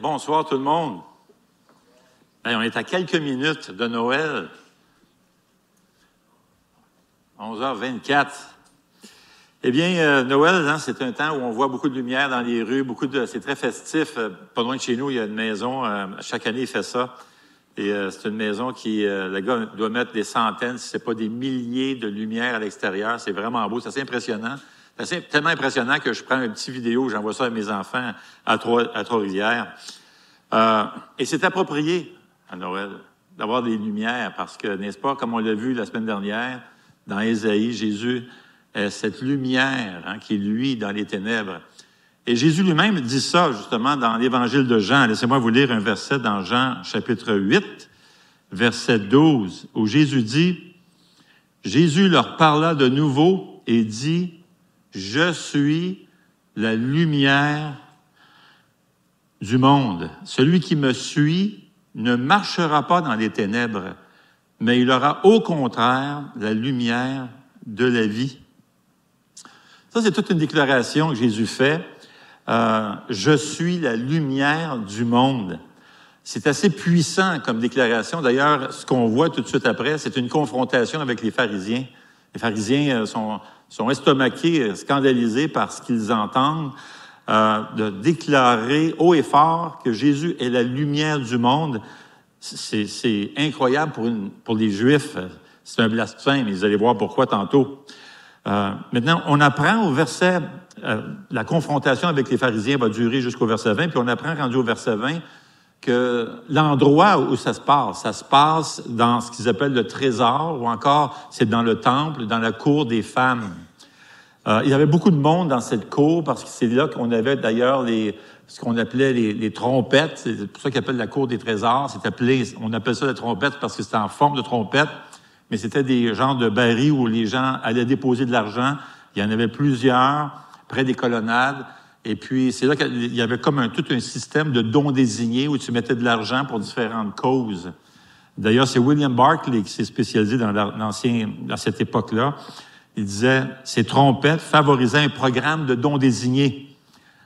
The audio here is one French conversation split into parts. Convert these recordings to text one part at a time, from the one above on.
bonsoir tout le monde. on est à quelques minutes de Noël. 11h24. Eh bien, euh, Noël, hein, c'est un temps où on voit beaucoup de lumière dans les rues, beaucoup de, c'est très festif. Euh, pas loin de chez nous, il y a une maison. Euh, chaque année, il fait ça. Et c'est une maison qui, le gars doit mettre des centaines, si c'est pas des milliers de lumières à l'extérieur. C'est vraiment beau, c'est impressionnant. C'est tellement impressionnant que je prends une petite vidéo, j'envoie ça à mes enfants à Trois-Rivières. Euh, et c'est approprié à Noël d'avoir des lumières parce que, n'est-ce pas, comme on l'a vu la semaine dernière, dans Ésaïe, Jésus est cette lumière hein, qui lui dans les ténèbres. Et Jésus lui-même dit ça justement dans l'Évangile de Jean. Laissez-moi vous lire un verset dans Jean chapitre 8, verset 12, où Jésus dit, Jésus leur parla de nouveau et dit, je suis la lumière du monde. Celui qui me suit ne marchera pas dans les ténèbres, mais il aura au contraire la lumière de la vie. Ça, c'est toute une déclaration que Jésus fait. Euh, je suis la lumière du monde. C'est assez puissant comme déclaration. D'ailleurs, ce qu'on voit tout de suite après, c'est une confrontation avec les pharisiens. Les pharisiens euh, sont, sont estomaqués, euh, scandalisés par ce qu'ils entendent, euh, de déclarer haut et fort que Jésus est la lumière du monde. C'est incroyable pour, les Juifs. C'est un blasphème. Vous allez voir pourquoi tantôt. Euh, maintenant, on apprend au verset, euh, la confrontation avec les pharisiens va durer jusqu'au verset 20, puis on apprend rendu au verset 20 que l'endroit où ça se passe, ça se passe dans ce qu'ils appellent le trésor, ou encore c'est dans le temple, dans la cour des femmes. Euh, il y avait beaucoup de monde dans cette cour parce que c'est là qu'on avait d'ailleurs les ce qu'on appelait les, les trompettes. C'est pour ça qu'ils appellent la cour des trésors. C'est appelé, on appelle ça la trompette parce que c'était en forme de trompette, mais c'était des genres de barils où les gens allaient déposer de l'argent. Il y en avait plusieurs près des colonnades. Et puis, c'est là qu'il y avait comme un, tout un système de dons désignés où tu mettais de l'argent pour différentes causes. D'ailleurs, c'est William Barclay qui s'est spécialisé dans l'ancien, dans cette époque-là. Il disait, ces trompettes favorisaient un programme de dons désignés.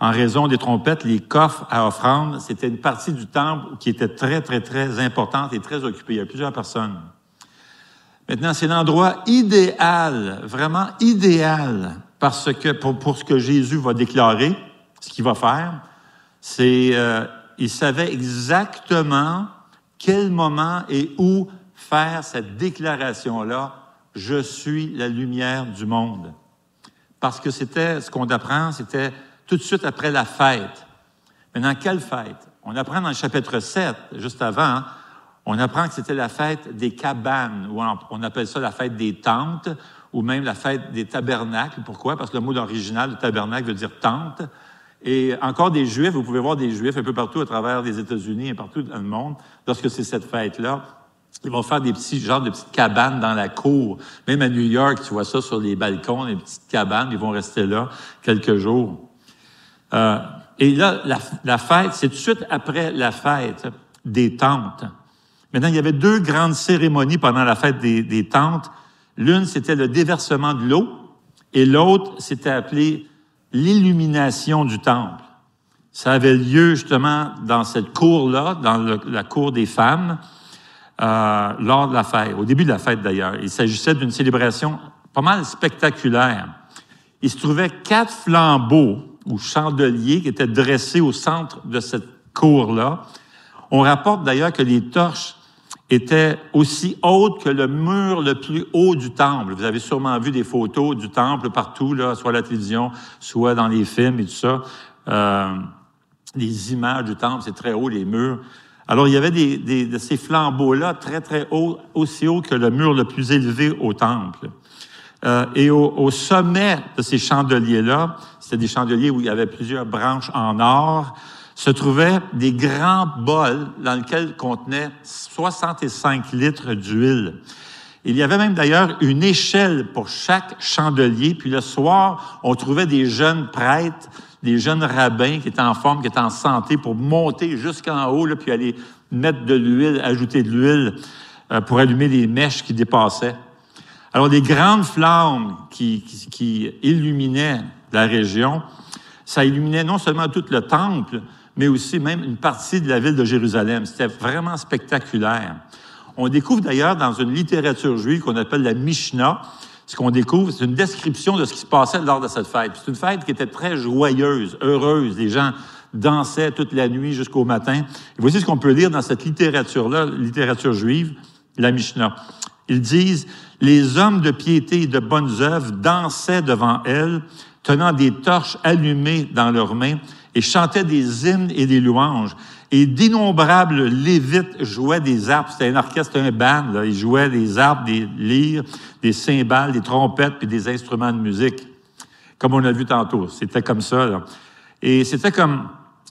En raison des trompettes, les coffres à offrande, c'était une partie du temple qui était très, très, très importante et très occupée. Il y a plusieurs personnes. Maintenant, c'est l'endroit idéal, vraiment idéal parce que pour, pour, ce que Jésus va déclarer, ce qu'il va faire, c'est euh, il savait exactement quel moment et où faire cette déclaration-là. Je suis la lumière du monde. Parce que c'était ce qu'on apprend, c'était tout de suite après la fête. Maintenant, quelle fête? On apprend dans le chapitre 7, juste avant, on apprend que c'était la fête des cabanes, ou on appelle ça la fête des tentes, ou même la fête des tabernacles. Pourquoi? Parce que le mot original de tabernacle veut dire tente. Et encore des Juifs, vous pouvez voir des Juifs un peu partout à travers les États-Unis et partout dans le monde, lorsque c'est cette fête-là. Ils vont faire des petits genres de petites cabanes dans la cour. Même à New York, tu vois ça sur les balcons, des petites cabanes. Ils vont rester là quelques jours. Euh, et là, la, fête, c'est tout de suite après la fête des tentes. Maintenant, il y avait deux grandes cérémonies pendant la fête des, des tentes. L'une, c'était le déversement de l'eau, et l'autre, c'était appelé l'illumination du temple. Ça avait lieu justement dans cette cour-là, dans la cour des femmes, euh, lors de la fête, au début de la fête d'ailleurs. Il s'agissait d'une célébration pas mal spectaculaire. Il se trouvait quatre flambeaux ou chandeliers qui étaient dressés au centre de cette cour-là. On rapporte d'ailleurs que les torches était aussi haute que le mur le plus haut du temple. Vous avez sûrement vu des photos du temple partout, là, soit à la télévision, soit dans les films et tout ça. Euh, les images du temple, c'est très haut, les murs. Alors, il y avait des, des de ces flambeaux-là très, très hauts, aussi hauts que le mur le plus élevé au temple. Euh, et au, au, sommet de ces chandeliers-là, c'était des chandeliers où il y avait plusieurs branches en or, se trouvaient des grands bols dans lesquels contenaient 65 litres d'huile. Il y avait même d'ailleurs une échelle pour chaque chandelier. Puis le soir, on trouvait des jeunes prêtres, des jeunes rabbins qui étaient en forme, qui étaient en santé pour monter jusqu'en haut, puis aller mettre de l'huile, ajouter de l'huile euh, pour allumer les mèches qui dépassaient. Alors, des grandes flammes qui, qui, qui illuminaient la région, ça illuminait non seulement tout le temple, mais aussi même une partie de la ville de Jérusalem. C'était vraiment spectaculaire. On découvre d'ailleurs dans une littérature juive qu'on appelle la Mishnah, ce qu'on découvre, c'est une description de ce qui se passait lors de cette fête. C'est une fête qui était très joyeuse, heureuse. Les gens dansaient toute la nuit jusqu'au matin. Et voici ce qu'on peut lire dans cette littérature-là, littérature juive, la Mishnah. Ils disent, les hommes de piété et de bonnes œuvres dansaient devant elle, tenant des torches allumées dans leurs mains, et chantaient des hymnes et des louanges. Et d'innombrables lévites jouaient des harpes. C'était un orchestre, un band. Là. Ils jouaient des harpes, des lyres, des cymbales, des trompettes, puis des instruments de musique. Comme on a vu tantôt. C'était comme ça. Là. Et c'était comme,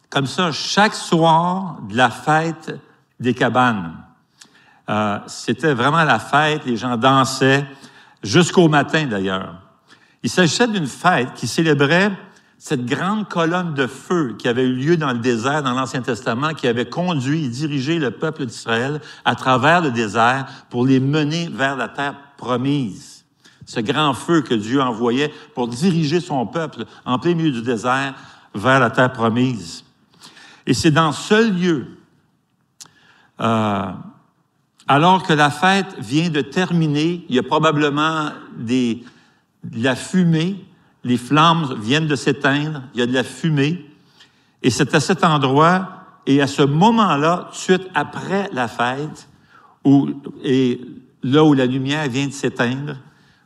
comme ça chaque soir de la fête des cabanes. Euh, c'était vraiment la fête. Les gens dansaient jusqu'au matin, d'ailleurs. Il s'agissait d'une fête qui célébrait cette grande colonne de feu qui avait eu lieu dans le désert, dans l'Ancien Testament, qui avait conduit et dirigé le peuple d'Israël à travers le désert pour les mener vers la terre promise. Ce grand feu que Dieu envoyait pour diriger son peuple en plein milieu du désert vers la terre promise. Et c'est dans ce lieu, euh, alors que la fête vient de terminer, il y a probablement des, de la fumée les flammes viennent de s'éteindre, il y a de la fumée, et c'est à cet endroit et à ce moment-là, suite après la fête, et là où la lumière vient de s'éteindre,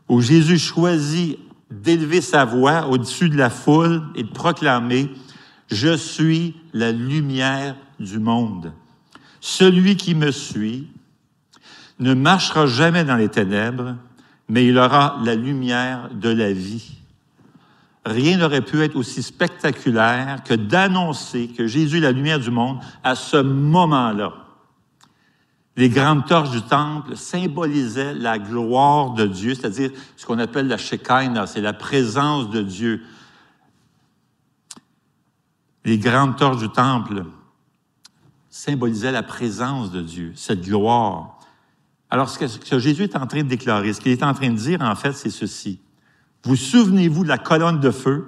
où Jésus choisit d'élever sa voix au-dessus de la foule et de proclamer, Je suis la lumière du monde. Celui qui me suit ne marchera jamais dans les ténèbres, mais il aura la lumière de la vie rien n'aurait pu être aussi spectaculaire que d'annoncer que Jésus est la lumière du monde à ce moment-là. Les grandes torches du temple symbolisaient la gloire de Dieu, c'est-à-dire ce qu'on appelle la Shekinah, c'est la présence de Dieu. Les grandes torches du temple symbolisaient la présence de Dieu, cette gloire. Alors, ce que Jésus est en train de déclarer, ce qu'il est en train de dire, en fait, c'est ceci. Vous souvenez-vous de la colonne de feu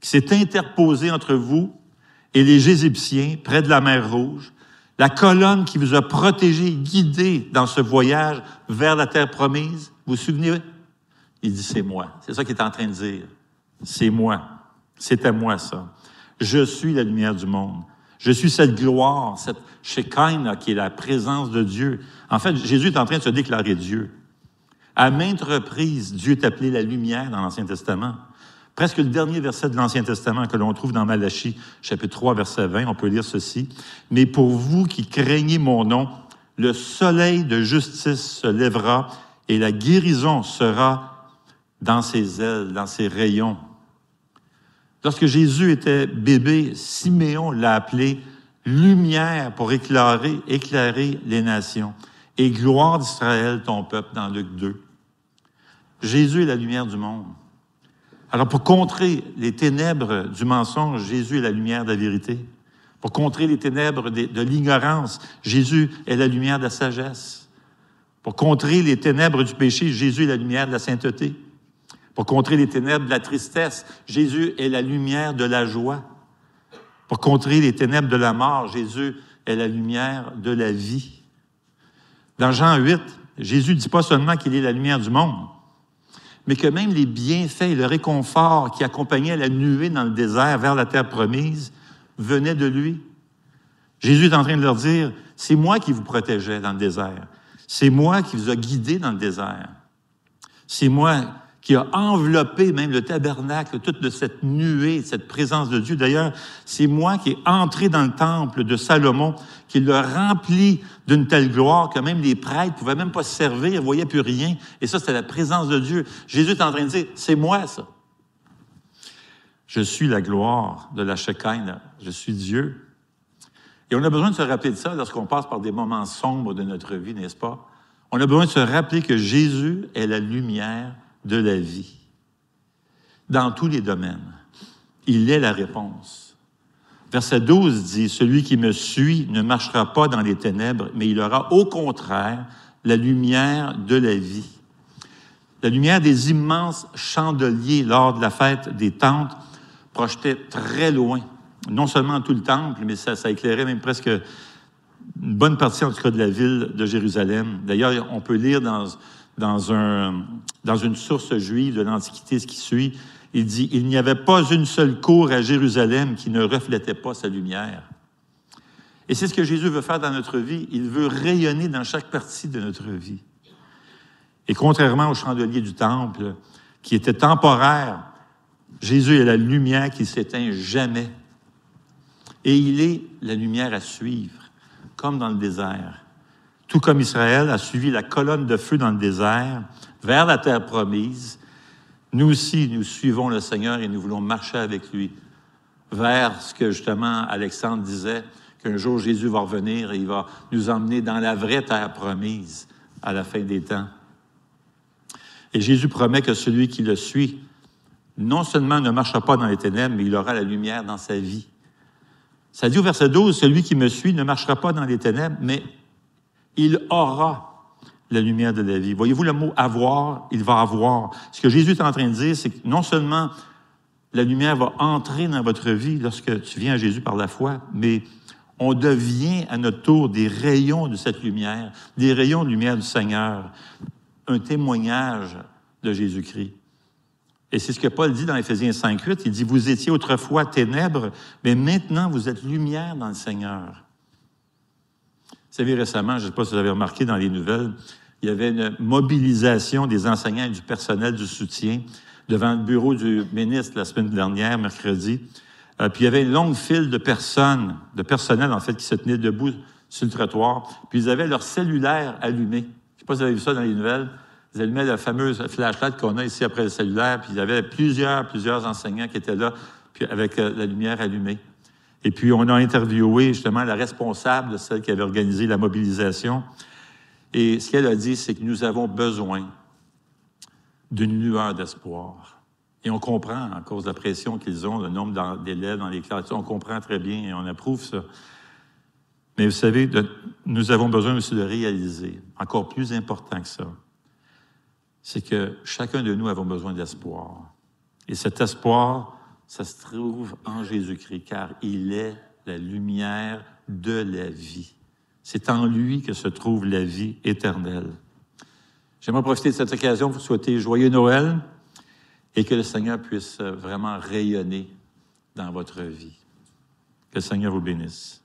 qui s'est interposée entre vous et les Égyptiens près de la mer Rouge, la colonne qui vous a protégé, guidé dans ce voyage vers la terre promise? Vous vous souvenez? Il dit, c'est moi. C'est ça qu'il est en train de dire. C'est moi. À moi ça. Je suis la lumière du monde. Je suis cette gloire, cette Shekinah qui est la présence de Dieu. En fait, Jésus est en train de se déclarer Dieu. À maintes reprises, Dieu est appelé la lumière dans l'Ancien Testament. Presque le dernier verset de l'Ancien Testament que l'on trouve dans Malachie, chapitre 3, verset 20, on peut lire ceci. Mais pour vous qui craignez mon nom, le soleil de justice se lèvera et la guérison sera dans ses ailes, dans ses rayons. Lorsque Jésus était bébé, Siméon l'a appelé lumière pour éclairer, éclairer les nations et gloire d'Israël, ton peuple, dans Luc 2. Jésus est la lumière du monde. Alors, pour contrer les ténèbres du mensonge, Jésus est la lumière de la vérité. Pour contrer les ténèbres de, l'ignorance, Jésus est la lumière de la sagesse. Pour contrer les ténèbres du péché, Jésus est la lumière de la sainteté. Pour contrer les ténèbres de la tristesse, Jésus est la lumière de la joie. Pour contrer les ténèbres de la mort, Jésus est la lumière de la vie. Dans Jean 8, Jésus dit pas seulement qu'il est la lumière du monde, mais que même les bienfaits et le réconfort qui accompagnaient la nuée dans le désert vers la terre promise venaient de lui. Jésus est en train de leur dire, c'est moi qui vous protégeais dans le désert. C'est moi qui vous a guidé dans le désert. C'est moi qui a enveloppé même le tabernacle, toute de cette nuée, cette présence de Dieu. D'ailleurs, c'est moi qui ai entré dans le temple de Salomon, qui le remplit d'une telle gloire que même les prêtres pouvaient même pas se servir, ils voyaient plus rien. Et ça, c'était la présence de Dieu. Jésus est en train de dire, c'est moi ça. Je suis la gloire de la Shekinah. Je suis Dieu. Et on a besoin de se rappeler de ça lorsqu'on passe par des moments sombres de notre vie, n'est-ce pas? On a besoin de se rappeler que Jésus est la lumière de la vie. Dans tous les domaines, il est la réponse. Verset 12 dit, Celui qui me suit ne marchera pas dans les ténèbres, mais il aura au contraire la lumière de la vie. La lumière des immenses chandeliers lors de la fête des tentes projetait très loin non seulement tout le temple, mais ça, ça éclairait même presque une bonne partie, en tout cas, de la ville de Jérusalem. D'ailleurs, on peut lire dans, dans, un, dans une source juive de l'Antiquité ce qui suit. Il dit, il n'y avait pas une seule cour à Jérusalem qui ne reflétait pas sa lumière. Et c'est ce que Jésus veut faire dans notre vie. Il veut rayonner dans chaque partie de notre vie. Et contrairement au chandelier du temple, qui était temporaire, Jésus est la lumière qui s'éteint jamais. Et il est la lumière à suivre, comme dans le désert. Tout comme Israël a suivi la colonne de feu dans le désert, vers la terre promise, nous aussi, nous suivons le Seigneur et nous voulons marcher avec lui vers ce que justement Alexandre disait, qu'un jour Jésus va revenir et il va nous emmener dans la vraie terre promise à la fin des temps. Et Jésus promet que celui qui le suit, non seulement ne marchera pas dans les ténèbres, mais il aura la lumière dans sa vie. Ça dit au verset 12, celui qui me suit ne marchera pas dans les ténèbres, mais il aura la lumière de la vie. Voyez-vous le mot avoir, il va avoir. Ce que Jésus est en train de dire, c'est que non seulement la lumière va entrer dans votre vie lorsque tu viens à Jésus par la foi, mais on devient à notre tour des rayons de cette lumière, des rayons de lumière du Seigneur, un témoignage de Jésus-Christ. Et c'est ce que Paul dit dans Éphésiens 5.8. Il dit, vous étiez autrefois ténèbres, mais maintenant vous êtes lumière dans le Seigneur. Vous savez, récemment, je ne sais pas si vous avez remarqué dans les nouvelles, il y avait une mobilisation des enseignants et du personnel du soutien devant le bureau du ministre la semaine dernière, mercredi. Euh, puis il y avait une longue file de personnes, de personnel en fait, qui se tenaient debout sur le trottoir. Puis ils avaient leur cellulaire allumé. Je ne sais pas si vous avez vu ça dans les nouvelles. Ils allumaient la fameuse flashlight qu'on a ici après le cellulaire. Puis il y avait plusieurs, plusieurs enseignants qui étaient là, puis avec euh, la lumière allumée. Et puis on a interviewé justement la responsable de celle qui avait organisé la mobilisation. Et ce qu'elle a dit, c'est que nous avons besoin d'une lueur d'espoir. Et on comprend, à cause de la pression qu'ils ont, le nombre d'élèves dans les classes, on comprend très bien et on approuve ça. Mais vous savez, nous avons besoin aussi de réaliser, encore plus important que ça, c'est que chacun de nous avons besoin d'espoir. Et cet espoir, ça se trouve en Jésus-Christ, car il est la lumière de la vie. C'est en lui que se trouve la vie éternelle. J'aimerais profiter de cette occasion pour vous souhaiter joyeux Noël et que le Seigneur puisse vraiment rayonner dans votre vie. Que le Seigneur vous bénisse.